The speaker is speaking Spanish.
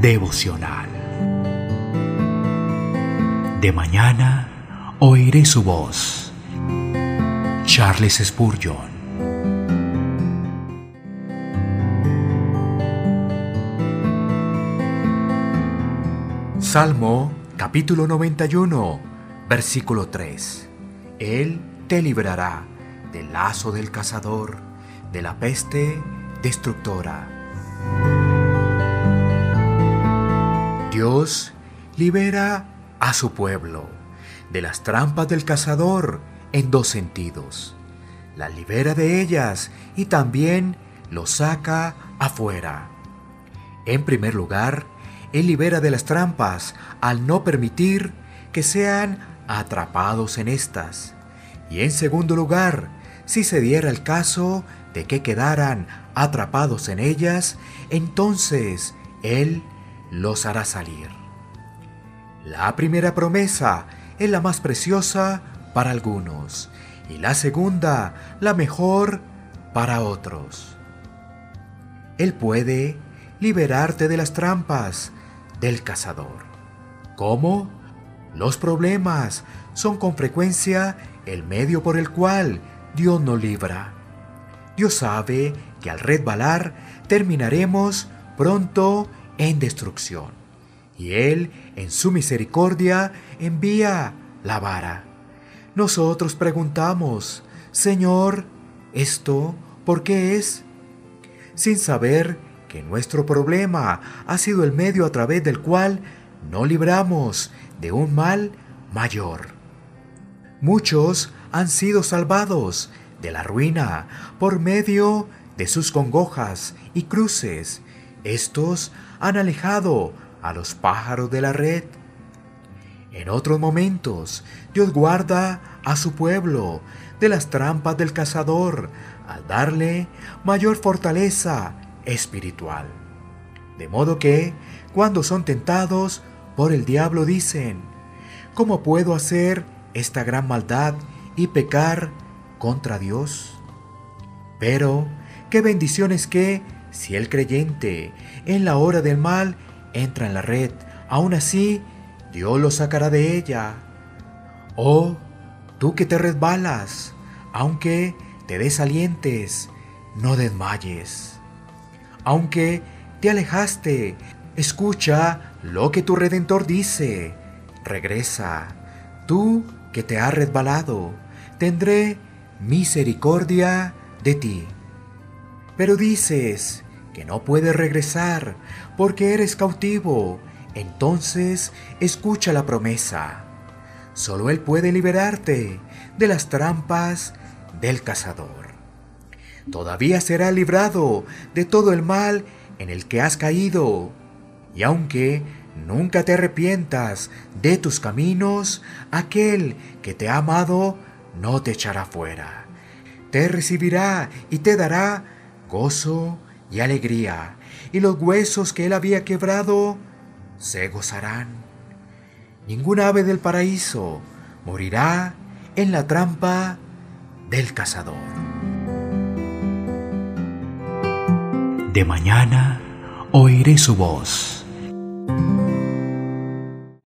devocional. De mañana oiré su voz. Charles Spurgeon. Salmo capítulo 91, versículo 3. Él te librará del lazo del cazador, de la peste destructora. Dios libera a su pueblo de las trampas del cazador en dos sentidos. La libera de ellas y también lo saca afuera. En primer lugar, Él libera de las trampas al no permitir que sean atrapados en estas. Y en segundo lugar, si se diera el caso de que quedaran atrapados en ellas, entonces Él los hará salir. La primera promesa es la más preciosa para algunos y la segunda la mejor para otros. Él puede liberarte de las trampas del cazador. ¿Cómo? Los problemas son con frecuencia el medio por el cual Dios nos libra. Dios sabe que al resbalar terminaremos pronto en destrucción. Y Él, en su misericordia, envía la vara. Nosotros preguntamos, Señor, ¿esto por qué es? Sin saber que nuestro problema ha sido el medio a través del cual no libramos de un mal mayor. Muchos han sido salvados de la ruina por medio de sus congojas y cruces. Estos han alejado a los pájaros de la red. En otros momentos, Dios guarda a su pueblo de las trampas del cazador al darle mayor fortaleza espiritual. De modo que, cuando son tentados por el diablo, dicen, ¿cómo puedo hacer esta gran maldad y pecar contra Dios? Pero, qué bendición es que, si el creyente en la hora del mal entra en la red, aún así Dios lo sacará de ella. Oh, tú que te resbalas, aunque te desalientes, no desmayes. Aunque te alejaste, escucha lo que tu redentor dice. Regresa, tú que te has resbalado, tendré misericordia de ti. Pero dices que no puedes regresar porque eres cautivo. Entonces escucha la promesa. Solo Él puede liberarte de las trampas del cazador. Todavía será librado de todo el mal en el que has caído. Y aunque nunca te arrepientas de tus caminos, aquel que te ha amado no te echará fuera. Te recibirá y te dará gozo y alegría, y los huesos que él había quebrado se gozarán. Ningún ave del paraíso morirá en la trampa del cazador. De mañana oiré su voz